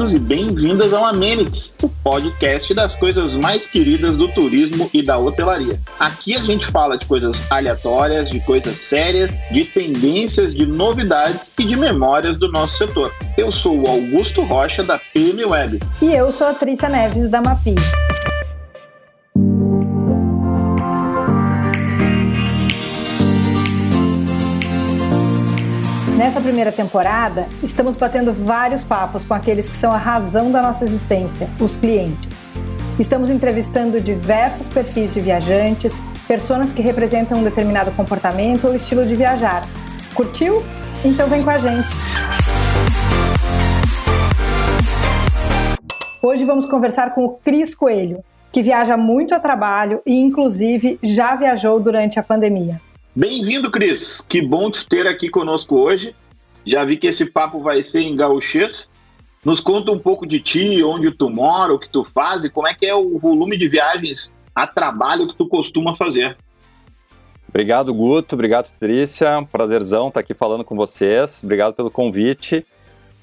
bem-vindos e bem-vindas ao Amenities, o podcast das coisas mais queridas do turismo e da hotelaria. Aqui a gente fala de coisas aleatórias, de coisas sérias, de tendências, de novidades e de memórias do nosso setor. Eu sou o Augusto Rocha, da PM Web. E eu sou a Trícia Neves, da Mapi. Nessa primeira temporada, estamos batendo vários papos com aqueles que são a razão da nossa existência, os clientes. Estamos entrevistando diversos perfis de viajantes, pessoas que representam um determinado comportamento ou estilo de viajar. Curtiu? Então vem com a gente! Hoje vamos conversar com o Cris Coelho, que viaja muito a trabalho e, inclusive, já viajou durante a pandemia. Bem-vindo, Cris. Que bom te ter aqui conosco hoje. Já vi que esse papo vai ser em gauchês. Nos conta um pouco de ti, onde tu mora, o que tu faz e como é que é o volume de viagens a trabalho que tu costuma fazer. Obrigado, Guto. Obrigado, Patrícia. Prazerzão estar aqui falando com vocês. Obrigado pelo convite.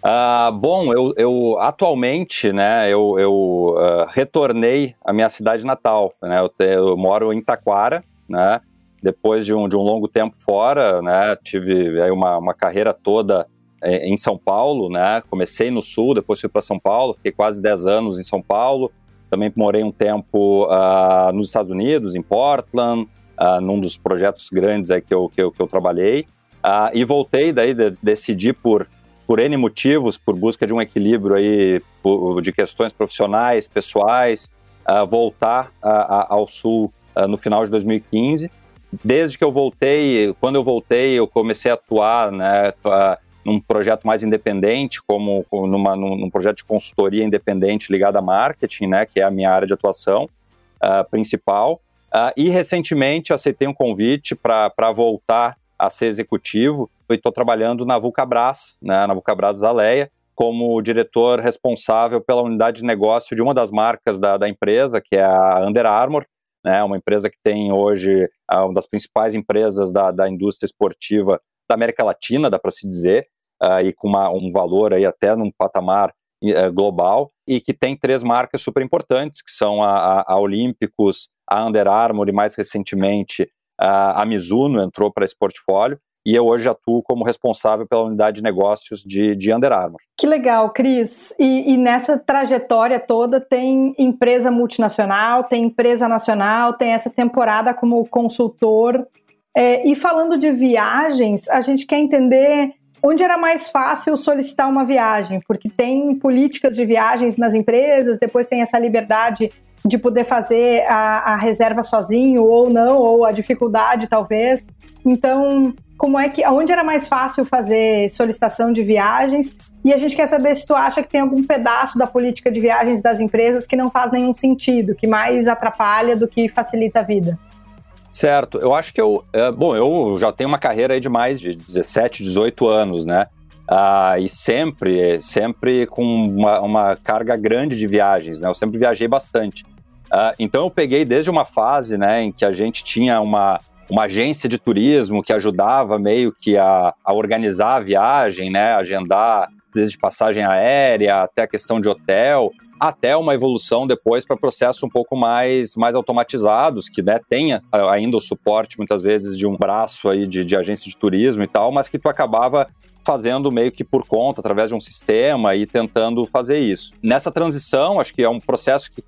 Uh, bom, eu, eu, atualmente, né, eu, eu uh, retornei à minha cidade natal. Né, eu, te, eu moro em Taquara, né, depois de um, de um longo tempo fora, né, tive aí uma, uma carreira toda é, em São Paulo, né, comecei no Sul, depois fui para São Paulo, fiquei quase 10 anos em São Paulo, também morei um tempo uh, nos Estados Unidos, em Portland, uh, num dos projetos grandes aí que eu, que eu, que eu trabalhei, uh, e voltei, daí de, decidi por, por N motivos, por busca de um equilíbrio aí, por, de questões profissionais, pessoais, voltar ao Sul no final de 2015, desde que eu voltei, quando eu voltei, eu comecei a atuar, né, num projeto mais independente, como numa, num, projeto de consultoria independente ligado a marketing, né, que é a minha área de atuação uh, principal. Uh, e recentemente aceitei um convite para voltar a ser executivo e estou trabalhando na Vulcabras, né, na Vulcabras Zaleia, como diretor responsável pela unidade de negócio de uma das marcas da, da empresa, que é a Under Armour, né, uma empresa que tem hoje uma das principais empresas da, da indústria esportiva da América Latina, dá para se dizer, uh, e com uma, um valor aí até num patamar uh, global, e que tem três marcas super importantes, que são a, a, a Olímpicos, a Under Armour e mais recentemente a Mizuno entrou para esse portfólio, e eu hoje atuo como responsável pela unidade de negócios de, de Under Armour. Que legal, Cris. E, e, nessa trajetória toda tem empresa multinacional, tem empresa nacional, tem essa temporada como consultor. É, e falando de viagens, a gente quer entender onde era mais fácil solicitar uma viagem, porque tem políticas de viagens nas empresas, depois tem essa liberdade de poder fazer a, a reserva sozinho ou não, ou a dificuldade talvez. Então, como é que, onde era mais fácil fazer solicitação de viagens? E a gente quer saber se tu acha que tem algum pedaço da política de viagens das empresas que não faz nenhum sentido, que mais atrapalha do que facilita a vida. Certo, eu acho que eu, é, bom, eu já tenho uma carreira de mais de 17, 18 anos, né? Ah, e sempre, sempre com uma, uma, carga grande de viagens, né? Eu sempre viajei bastante. Ah, então eu peguei desde uma fase, né, em que a gente tinha uma, uma agência de turismo que ajudava meio que a, a organizar a viagem, né, agendar desde passagem aérea até a questão de hotel, até uma evolução depois para processos um pouco mais, mais automatizados, que né, tenha ainda o suporte muitas vezes de um braço aí de, de agência de turismo e tal, mas que tu acabava fazendo meio que por conta, através de um sistema e tentando fazer isso. Nessa transição, acho que é um processo que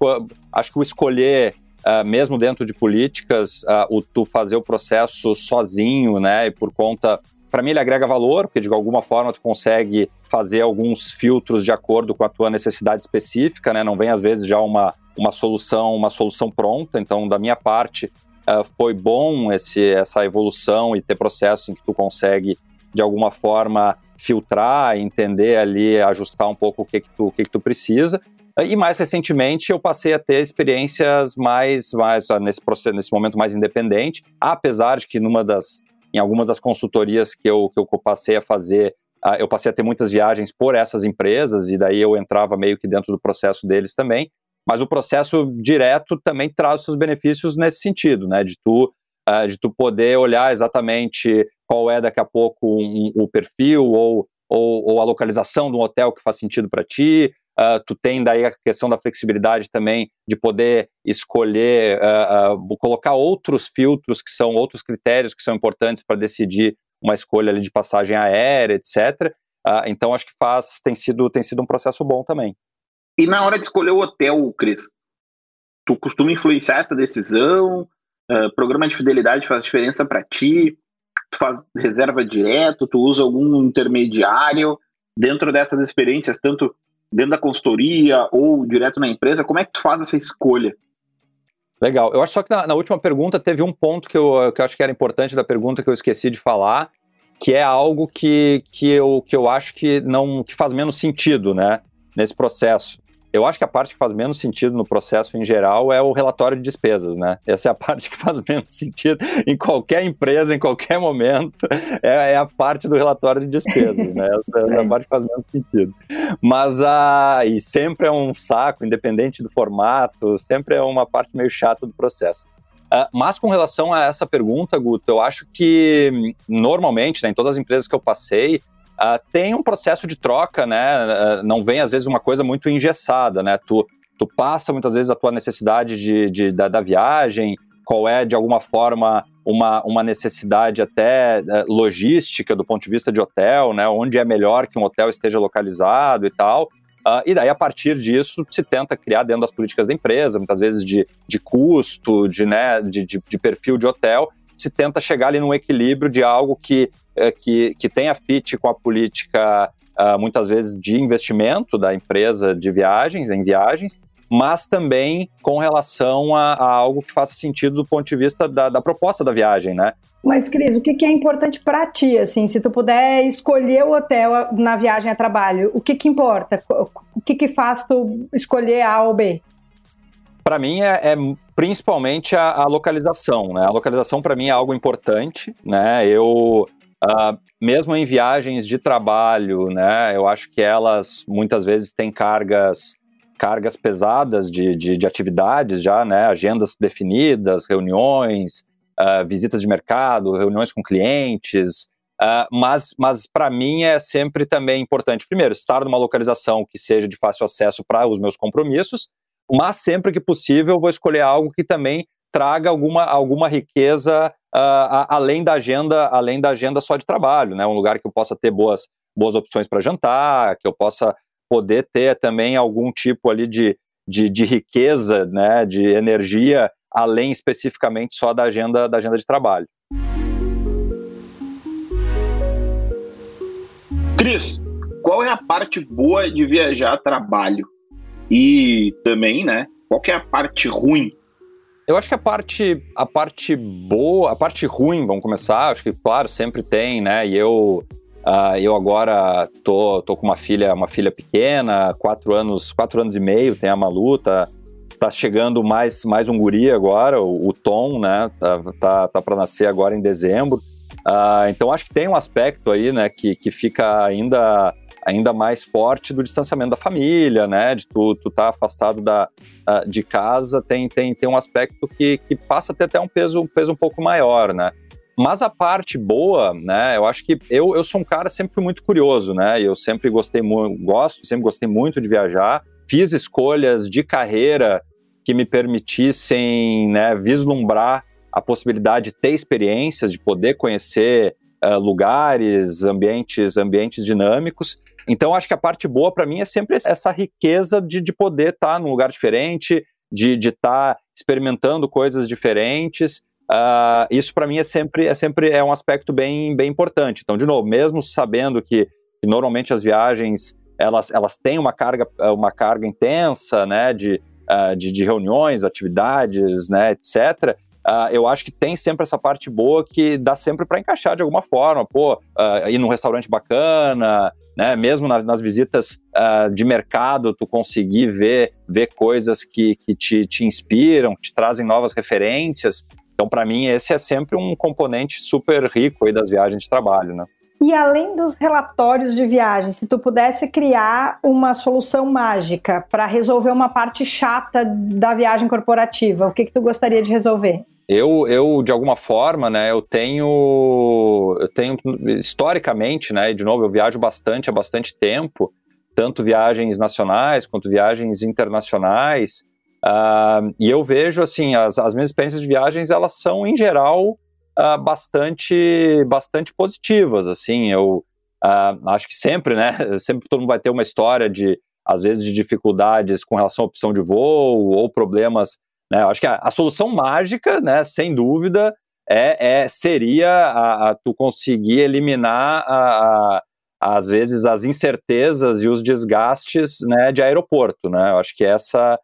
acho que o escolher uh, mesmo dentro de políticas, uh, o tu fazer o processo sozinho, né, e por conta para mim ele agrega valor, porque de alguma forma tu consegue fazer alguns filtros de acordo com a tua necessidade específica, né? Não vem às vezes já uma, uma solução, uma solução pronta. Então, da minha parte, uh, foi bom esse, essa evolução e ter processos em que tu consegue de alguma forma filtrar, entender ali, ajustar um pouco o que que tu, o que que tu precisa. E mais recentemente eu passei a ter experiências mais, mais ah, nesse processo, nesse momento mais independente, apesar de que numa das, em algumas das consultorias que eu, que eu passei a fazer, uh, eu passei a ter muitas viagens por essas empresas e daí eu entrava meio que dentro do processo deles também. Mas o processo direto também traz seus benefícios nesse sentido, né? De tu, uh, de tu poder olhar exatamente qual é daqui a pouco um, um, o perfil ou ou, ou, a localização de um hotel que faz sentido para ti. Uh, tu tem daí a questão da flexibilidade também de poder escolher, uh, uh, colocar outros filtros que são outros critérios que são importantes para decidir uma escolha ali de passagem aérea, etc. então acho que faz tem sido tem sido um processo bom também. E na hora de escolher o hotel, Cris, tu costuma influenciar essa decisão? programa de fidelidade faz diferença para ti? Tu faz reserva direto? Tu usa algum intermediário? Dentro dessas experiências, tanto dentro da consultoria ou direto na empresa? Como é que tu faz essa escolha? Legal. Eu acho só que na, na, última pergunta teve um ponto que eu, que eu acho que era importante da pergunta que eu esqueci de falar, que é algo que, que, eu, que eu acho que não que faz menos sentido né, nesse processo. Eu acho que a parte que faz menos sentido no processo em geral é o relatório de despesas, né? Essa é a parte que faz menos sentido em qualquer empresa, em qualquer momento, é, é a parte do relatório de despesas, né? Essa é a parte que faz menos sentido. Mas, ah, e sempre é um saco, independente do formato, sempre é uma parte meio chata do processo. Uh, mas com relação a essa pergunta, Guto, eu acho que normalmente, né, em todas as empresas que eu passei, Uh, tem um processo de troca, né? Uh, não vem às vezes uma coisa muito engessada, né? Tu, tu passa muitas vezes a tua necessidade de, de da, da, viagem, qual é de alguma forma uma, uma necessidade até uh, logística do ponto de vista de hotel, né? Onde é melhor que um hotel esteja localizado e tal. e daí, a partir disso, se tenta criar dentro das políticas da empresa, muitas vezes de, de custo, de, né, de, de, de perfil de hotel, se tenta chegar ali num equilíbrio de algo que é, que, que tenha fit com a política, uh, muitas vezes, de investimento da empresa de viagens, em viagens, mas também com relação a, a algo que faça sentido do ponto de vista da, da proposta da viagem, né? Mas, Cris, o que, que é importante para ti, assim, se tu puder escolher o hotel na viagem a trabalho, o que que importa? O que que faz tu escolher A ou B? Para mim é, é, principalmente a, a, localização, né? A localização para mim é algo importante, né? Eu Uh, mesmo em viagens de trabalho, né, eu acho que elas muitas vezes têm cargas cargas pesadas de, de, de atividades já, né, agendas definidas, reuniões, uh, visitas de mercado, reuniões com clientes, uh, mas, mas para mim é sempre também importante, primeiro, estar numa localização que seja de fácil acesso para os meus compromissos, mas sempre que possível vou escolher algo que também traga alguma, alguma riqueza uh, além da agenda, além da agenda só de trabalho, né? Um lugar que eu possa ter boas, boas opções para jantar, que eu possa poder ter também algum tipo ali de, de, de, riqueza, né? De energia, além especificamente só da agenda, da agenda de trabalho. Cris, qual é a parte boa de viajar a trabalho? E também, né? Qual é a parte ruim eu acho que a parte, a parte boa, a parte ruim, vamos começar, acho que, claro, sempre tem, né? E eu, uh, eu agora tô, tô com uma filha, uma filha pequena, quatro anos, quatro anos e meio, tem a Malu, tá, tá chegando mais, mais um guri agora, o, o Tom, né? Tá, tá, tá para nascer agora em dezembro. Uh, então acho que tem um aspecto aí, né, que, que fica ainda ainda mais forte do distanciamento da família, né? De tu, tu tá afastado da, de casa, tem, tem, tem um aspecto que, que passa a ter até um peso, um peso um pouco maior, né? Mas a parte boa, né? Eu acho que eu, eu sou um cara sempre fui muito curioso, né? Eu sempre gostei muito, gosto, sempre gostei muito de viajar. Fiz escolhas de carreira que me permitissem, né, vislumbrar a possibilidade de ter experiências, de poder conhecer uh, lugares, ambientes, ambientes dinâmicos. Então, acho que a parte boa para mim é sempre essa riqueza de, de poder estar tá num lugar diferente, de estar tá experimentando coisas diferentes. Uh, isso para mim é sempre, é sempre é um aspecto bem, bem importante. Então, de novo, mesmo sabendo que, que normalmente as viagens elas, elas têm uma carga, uma carga intensa, né, de, uh, de, de, reuniões, atividades, né, etc. Uh, eu acho que tem sempre essa parte boa que dá sempre para encaixar de alguma forma. Pô, uh, ir num restaurante bacana, né? Mesmo nas, nas visitas uh, de mercado, tu conseguir ver, ver coisas que, que te, te inspiram, que te trazem novas referências. Então, para mim, esse é sempre um componente super rico aí das viagens de trabalho, né? E além dos relatórios de viagem, se tu pudesse criar uma solução mágica para resolver uma parte chata da viagem corporativa, o que, que tu gostaria de resolver? Eu, eu de alguma forma, né, eu tenho, eu tenho historicamente, né, de novo, eu viajo bastante há bastante tempo, tanto viagens nacionais quanto viagens internacionais, uh, e eu vejo, assim, as, as minhas experiências de viagens, elas são, em geral, uh, bastante, bastante positivas, assim, eu uh, acho que sempre, né, sempre todo mundo vai ter uma história de, às vezes, de dificuldades com relação à opção de voo ou problemas, né, eu acho que a, a solução mágica, né, sem dúvida, é, é seria a, a, tu conseguir eliminar a, às vezes as incertezas e os desgastes né, de aeroporto, né? Eu acho que essa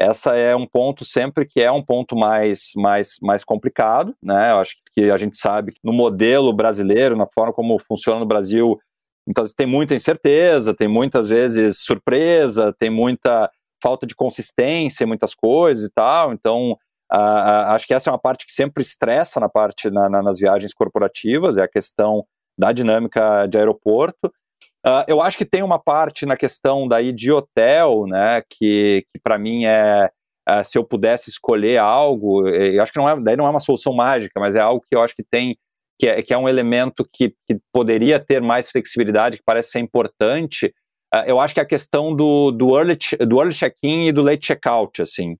essa é um ponto sempre que é um ponto mais, mais, mais complicado, né? Eu acho que a gente sabe que no modelo brasileiro, na forma como funciona no Brasil, então tem muita incerteza, tem muitas vezes surpresa, tem muita falta de consistência em muitas coisas e tal. Então, uh, acho que essa é uma parte que sempre estressa na parte na, na, nas viagens corporativas, é a questão da dinâmica de aeroporto. Uh, eu acho que tem uma parte na questão daí de hotel, né, que, que para mim é, é, se eu pudesse escolher algo, eu acho que não é, daí não é uma solução mágica, mas é algo que eu acho que tem, que é, que é um elemento que, que poderia ter mais flexibilidade, que parece ser importante, eu acho que é a questão do, do early, do early check-in e do late check-out, assim.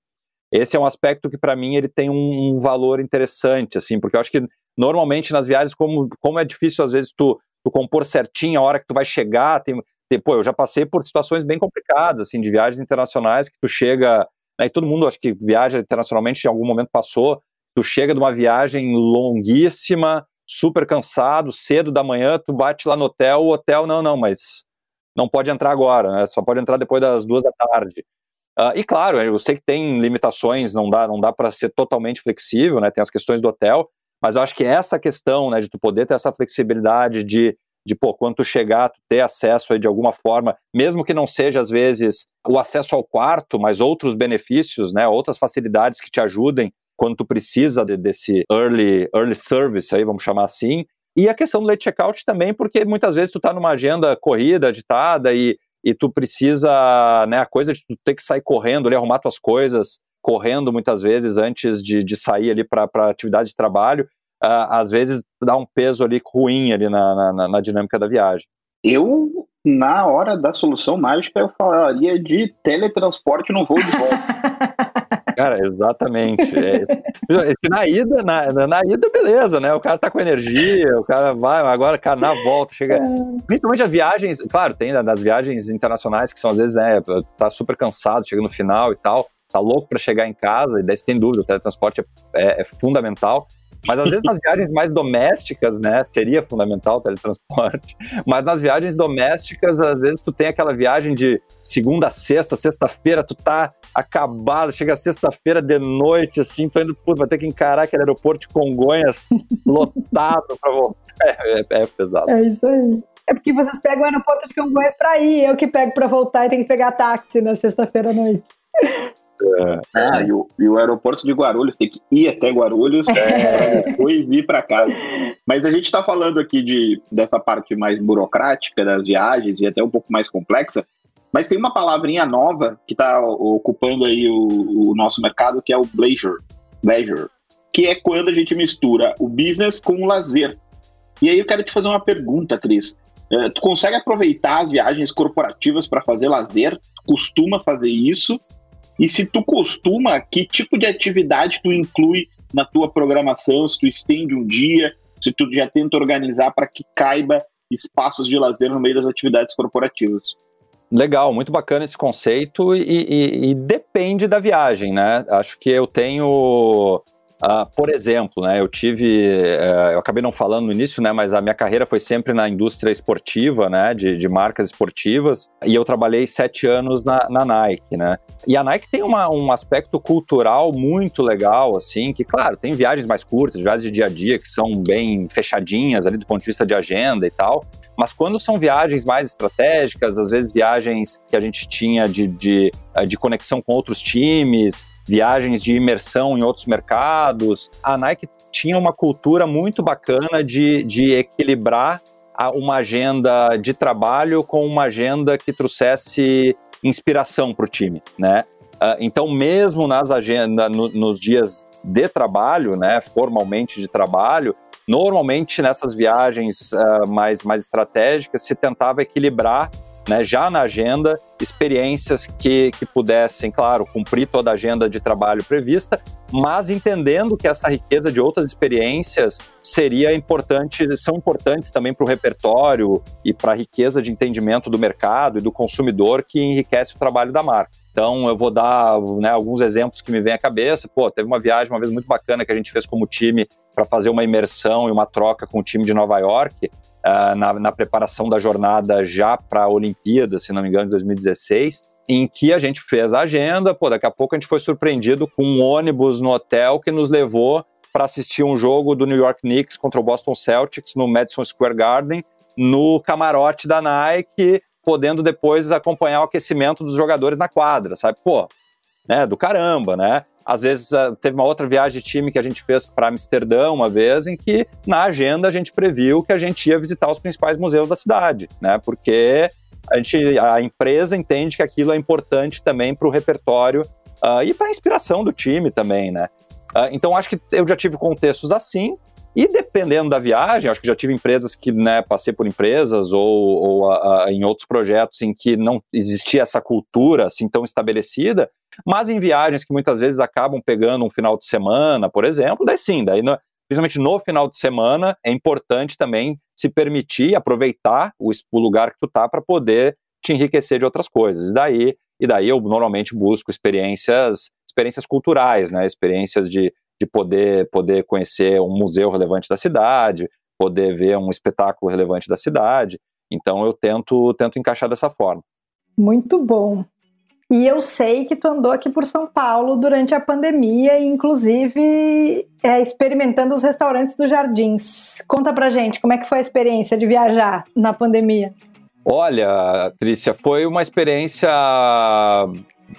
Esse é um aspecto que para mim ele tem um, um valor interessante, assim, porque eu acho que normalmente nas viagens, como, como é difícil às vezes tu, tu compor certinho a hora que tu vai chegar, tem, tem, pô, eu já passei por situações bem complicadas, assim, de viagens internacionais, que tu chega, né, e todo mundo acho que viaja internacionalmente em algum momento passou, tu chega de uma viagem longuíssima, super cansado, cedo da manhã, tu bate lá no hotel, o hotel, não, não, mas não pode entrar agora, né, só pode entrar depois das duas da tarde. Uh, e claro, eu sei que tem limitações, não dá, não dá para ser totalmente flexível, né? Tem as questões do hotel, mas eu acho que essa questão, né, de tu poder ter essa flexibilidade de, de pô, quando tu chegar, tu ter acesso aí de alguma forma, mesmo que não seja às vezes o acesso ao quarto, mas outros benefícios, né, outras facilidades que te ajudem quando tu precisa de, desse early, early service aí, vamos chamar assim. E a questão do late checkout também, porque muitas vezes tu tá numa agenda corrida, agitada e, e tu precisa, né, a coisa de tu ter que sair correndo ali, arrumar tuas coisas, correndo muitas vezes antes de, de sair ali para atividade de trabalho, uh, às vezes dá um peso ali ruim ali na, na, na dinâmica da viagem. Eu, na hora da solução mágica, eu falaria de teletransporte no voo de volta. Cara, exatamente. É, na ida, na, na ida, beleza, né? O cara tá com energia, o cara vai, agora, cara, na volta, chega. É. Principalmente as viagens, claro, tem das viagens internacionais que são às vezes, né, tá super cansado, chega no final e tal tá louco para chegar em casa, e daí sem dúvida o teletransporte é, é, é fundamental. Mas às vezes nas viagens mais domésticas, né, seria fundamental o teletransporte. Mas nas viagens domésticas, às vezes tu tem aquela viagem de segunda a sexta, sexta-feira, tu tá acabado, chega sexta-feira de noite, assim, tu indo, puto, vai ter que encarar aquele aeroporto de Congonhas lotado pra voltar. É, é, é pesado. É isso aí. É porque vocês pegam o aeroporto de Congonhas pra ir, eu que pego pra voltar e tenho que pegar táxi na sexta-feira à noite. É, ah, e o, e o, aeroporto de Guarulhos tem que ir até Guarulhos é. para depois ir para casa. Mas a gente está falando aqui de, dessa parte mais burocrática das viagens e até um pouco mais complexa. Mas tem uma palavrinha nova que está ocupando aí o, o, nosso mercado, que é o leisure, leisure, que é quando a gente mistura o business com o lazer. E aí eu quero te fazer uma pergunta, Cris. É, tu consegue aproveitar as viagens corporativas para fazer lazer? Tu costuma fazer isso? E se tu costuma, que tipo de atividade tu inclui na tua programação, se tu estende um dia, se tu já tenta organizar para que caiba espaços de lazer no meio das atividades corporativas. Legal, muito bacana esse conceito e, e, e depende da viagem, né? Acho que eu tenho Uh, por exemplo, né, eu tive, uh, eu acabei não falando no início, né, mas a minha carreira foi sempre na indústria esportiva, né, de, de marcas esportivas, e eu trabalhei sete anos na, na Nike, né. E a Nike tem uma, um aspecto cultural muito legal, assim, que, claro, tem viagens mais curtas, viagens de dia a dia, que são bem fechadinhas ali do ponto de vista de agenda e tal, mas quando são viagens mais estratégicas, às vezes viagens que a gente tinha de, de, de conexão com outros times, viagens de imersão em outros mercados. A Nike tinha uma cultura muito bacana de, de equilibrar uma agenda de trabalho com uma agenda que trouxesse inspiração para o time, né? Uh, então, mesmo nas agendas, no, nos dias de trabalho, né, formalmente de trabalho, normalmente nessas viagens uh, mais, mais estratégicas se tentava equilibrar né, já na agenda, experiências que, que pudessem, claro, cumprir toda a agenda de trabalho prevista, mas entendendo que essa riqueza de outras experiências seria importante, são importantes também para o repertório e para a riqueza de entendimento do mercado e do consumidor que enriquece o trabalho da marca. Então, eu vou dar né, alguns exemplos que me vêm à cabeça. Pô, teve uma viagem uma vez muito bacana que a gente fez como time para fazer uma imersão e uma troca com o time de Nova York uh, na, na, preparação da jornada já para a Olimpíada, se não me engano, de 2016, em que a gente fez a agenda, pô, daqui a pouco a gente foi surpreendido com um ônibus no hotel que nos levou para assistir um jogo do New York Knicks contra o Boston Celtics no Madison Square Garden, no camarote da Nike, podendo depois acompanhar o aquecimento dos jogadores na quadra, sabe? Pô, né, do caramba, né? Às vezes ah, teve uma outra viagem de time que a gente fez para Amsterdã uma vez, em que na agenda a gente previu que a gente ia visitar os principais museus da cidade, né? Porque a, gente, a empresa entende que aquilo é importante também para o repertório uh, e para a inspiração do time também, né? Uh, então acho que eu já tive contextos assim, e dependendo da viagem, acho que já tive empresas que, né, passei por empresas ou, ou a, a, em outros projetos em que não existia essa cultura assim tão estabelecida, mas em viagens que muitas vezes acabam pegando um final de semana, por exemplo, daí sim, daí no, principalmente no final de semana é importante também se permitir aproveitar o, o lugar que tu tá para poder te enriquecer de outras coisas. E daí, e daí eu normalmente busco experiências experiências culturais, né, experiências de de poder, poder conhecer um museu relevante da cidade, poder ver um espetáculo relevante da cidade. Então eu tento, tento encaixar dessa forma. Muito bom. E eu sei que tu andou aqui por São Paulo durante a pandemia, inclusive é, experimentando os restaurantes dos Jardins. Conta pra gente como é que foi a experiência de viajar na pandemia. Olha, Trícia, foi uma experiência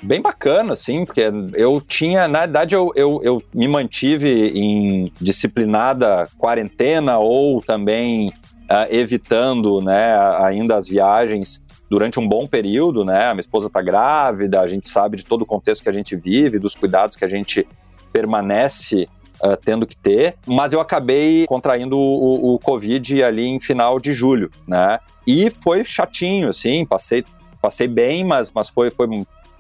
bem bacana, assim, porque eu tinha, na verdade, eu, eu, eu me mantive em disciplinada quarentena ou também uh, evitando, né, ainda as viagens durante um bom período, né, a minha esposa está grávida, a gente sabe de todo o contexto que a gente vive, dos cuidados que a gente permanece Uh, tendo que ter, mas eu acabei contraindo o, o, Covid ali em final de julho, né? E foi chatinho, assim, passei, passei bem, mas, mas foi, foi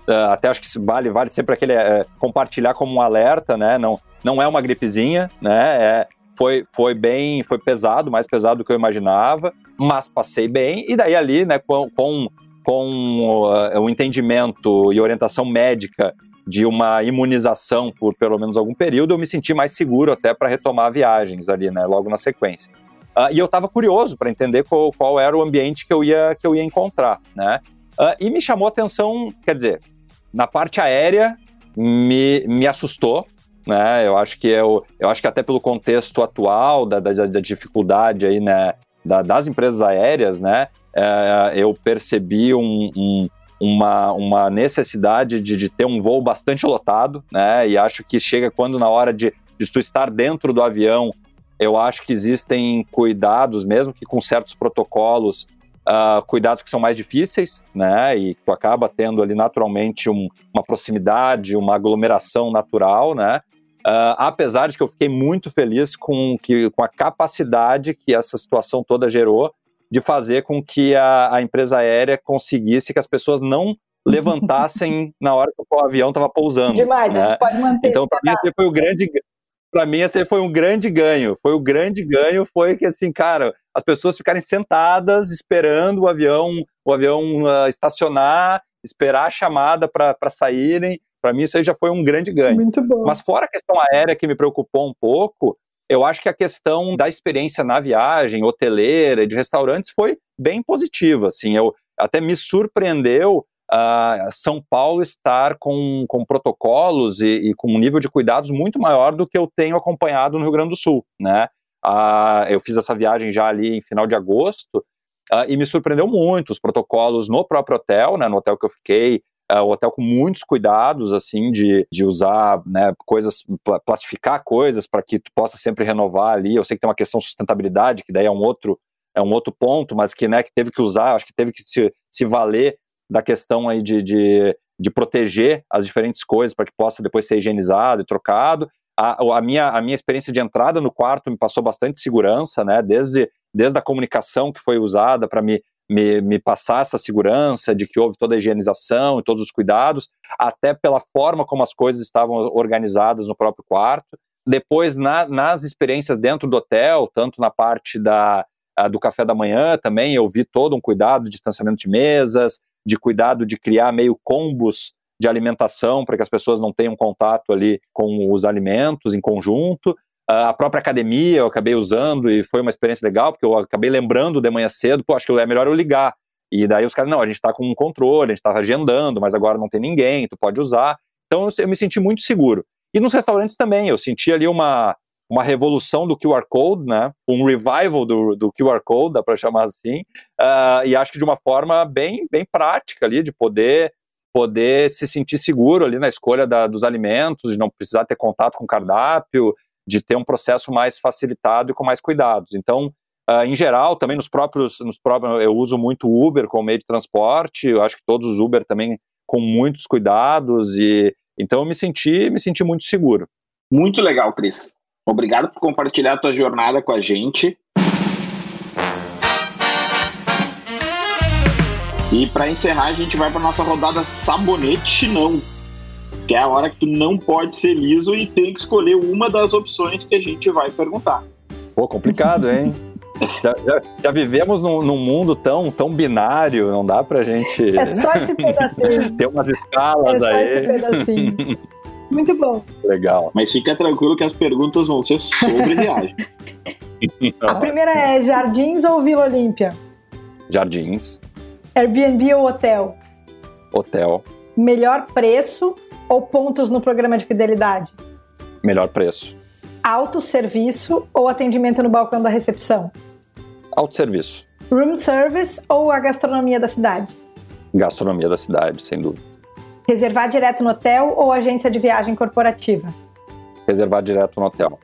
Uh, até acho que vale, vale sempre aquele uh, compartilhar como um alerta, né? Não, não é uma gripezinha, né? É, foi, foi bem, foi pesado, mais pesado do que eu imaginava, mas passei bem. E daí ali, né, com, com, com uh, o entendimento e orientação médica de uma imunização por pelo menos algum período, eu me senti mais seguro até para retomar viagens ali, né, logo na sequência. Uh, e eu estava curioso para entender qual, qual, era o ambiente que eu ia, que eu ia encontrar, né? Uh, e me chamou a atenção, quer dizer, na parte aérea, me, me assustou, né? Eu acho que eu, eu acho que até pelo contexto atual da, da, da dificuldade aí, né, da, das empresas aéreas, né? É, eu percebi um, um, uma, uma necessidade de, de ter um voo bastante lotado, né? E acho que chega quando na hora de, de tu estar dentro do avião, eu acho que existem cuidados, mesmo que com certos protocolos, uh, cuidados que são mais difíceis, né? E tu acaba tendo ali naturalmente um, uma proximidade, uma aglomeração natural, né? Uh, apesar de que eu fiquei muito feliz com, que, com a capacidade que essa situação toda gerou de fazer com que a, a empresa aérea conseguisse que as pessoas não levantassem na hora que o avião estava pousando. Demais, né? a gente pode manter. Então, para mim, esse foi o grande, para mim esse foi um grande ganho. Foi o grande ganho foi que assim, cara, as pessoas ficarem sentadas esperando o avião, o avião uh, estacionar, esperar a chamada para saírem. Para mim isso aí já foi um grande ganho. Muito bom. Mas fora a questão aérea que me preocupou um pouco, eu acho que a questão da experiência na viagem, hoteleira, de restaurantes foi bem positiva, assim, eu até me surpreendeu uh, São Paulo estar com, com protocolos e, e, com um nível de cuidados muito maior do que eu tenho acompanhado no Rio Grande do Sul, né? Uh, eu fiz essa viagem já ali em final de agosto uh, e me surpreendeu muito os protocolos no próprio hotel, né? No hotel que eu fiquei, uh, o hotel com muitos cuidados, assim, de, de usar né, coisas, plastificar coisas para que tu possa sempre renovar ali. Eu sei que tem uma questão de sustentabilidade, que daí é um outro, é um outro ponto, mas que, né, que teve que usar, acho que teve que se, se valer da questão aí de, de, de proteger as diferentes coisas para que possa depois ser higienizado e trocado. A, a, minha, a minha experiência de entrada no quarto me passou bastante segurança, né? Desde, desde a comunicação que foi usada para me, me, me passar essa segurança de que houve toda a higienização e todos os cuidados, até pela forma como as coisas estavam organizadas no próprio quarto. Depois, na, nas experiências dentro do hotel, tanto na parte da, do café da manhã também, eu vi todo um cuidado de distanciamento de mesas, de cuidado de criar meio combos de alimentação para que as pessoas não tenham contato ali com os alimentos em conjunto. A própria academia eu acabei usando e foi uma experiência legal, porque eu acabei lembrando de manhã cedo, pô, acho que é melhor eu ligar. E daí os caras, não, a gente está com um controle, a gente está agendando, mas agora não tem ninguém, tu pode usar. Então eu me senti muito seguro. E nos restaurantes também, eu senti ali uma, uma revolução do QR Code, né? um revival do, do QR Code, dá para chamar assim, uh, e acho que de uma forma bem, bem prática ali, de poder poder se sentir seguro ali na escolha da, dos alimentos, de não precisar ter contato com cardápio, de ter um processo mais facilitado e com mais cuidados. Então, uh, em geral, também nos próprios, nos próprios, eu uso muito Uber como meio de transporte, eu acho que todos os Uber também com muitos cuidados e então eu me senti, me senti muito seguro. Muito legal, Cris. Obrigado por compartilhar a tua jornada com a gente. E para encerrar, a gente vai para nossa rodada sabonete não, que é a hora que tu não pode ser liso e tem que escolher uma das opções que a gente vai perguntar. Pô, complicado, hein? já, já, já, vivemos num, num, mundo tão, tão binário, não dá pra gente. É só esse pedacinho. Ter umas escalas é só aí. Esse pedacinho. Muito bom. Legal. Mas fica tranquilo que as perguntas vão ser sobre viagem. A primeira é Jardins ou Vila Olímpia? Jardins. Airbnb ou hotel? Hotel. Melhor preço ou pontos no programa de fidelidade? Melhor preço. Autosserviço ou atendimento no balcão da recepção? Autosserviço. Room service ou a gastronomia da cidade? Gastronomia da cidade, sem dúvida. Reservar direto no hotel ou agência de viagem corporativa? Reservar direto no hotel.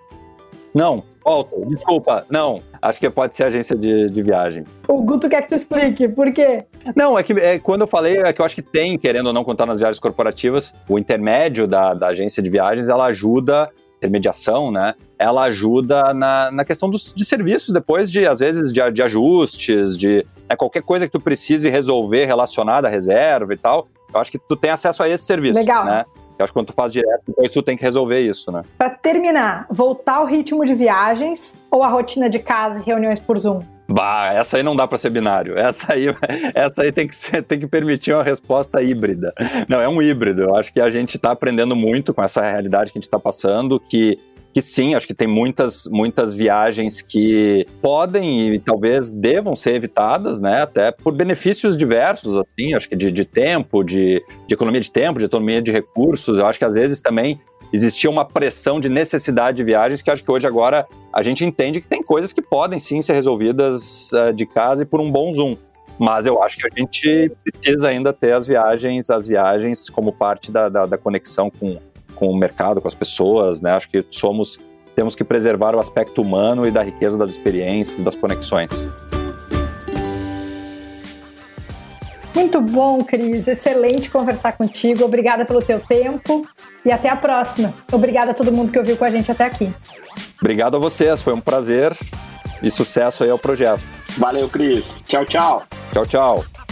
Não, volta, desculpa, não. Acho que pode ser agência de, de viagem. O Guto quer que tu explique, por quê? Não, é que é, quando eu falei, é que eu acho que tem, querendo ou não contar nas viagens corporativas, o intermédio da, da agência de viagens, ela ajuda intermediação, né? Ela ajuda na, na questão dos, de serviços depois de, às vezes, de, de ajustes, de né, qualquer coisa que tu precise resolver relacionada à reserva e tal. Eu acho que tu tem acesso a esse serviço. Legal. Né? Eu acho que quando tu faz direto, depois tu tem que resolver isso, né? Para terminar, voltar ao ritmo de viagens ou a rotina de casa e reuniões por Zoom? Bah, essa aí não dá para ser binário. Essa aí, essa aí tem que, ser, tem que permitir uma resposta híbrida. Não, é um híbrido. Eu acho que a gente está aprendendo muito com essa realidade que a gente está passando, que que sim, acho que tem muitas, muitas viagens que podem e talvez devam ser evitadas, né? Até por benefícios diversos, assim, acho que de, de tempo, de, de economia de tempo, de economia de recursos. Eu acho que às vezes também existia uma pressão de necessidade de viagens que acho que hoje agora a gente entende que tem coisas que podem sim ser resolvidas uh, de casa e por um bom zoom. Mas eu acho que a gente precisa ainda ter as viagens, as viagens como parte da, da, da conexão com, com o mercado, com as pessoas, né? Acho que somos temos que preservar o aspecto humano e da riqueza das experiências, das conexões. Muito bom, Cris. Excelente conversar contigo. Obrigada pelo teu tempo e até a próxima. Obrigada a todo mundo que ouviu com a gente até aqui. Obrigado a vocês, foi um prazer e sucesso aí ao projeto. Valeu, Cris. Tchau, tchau. Tchau, tchau.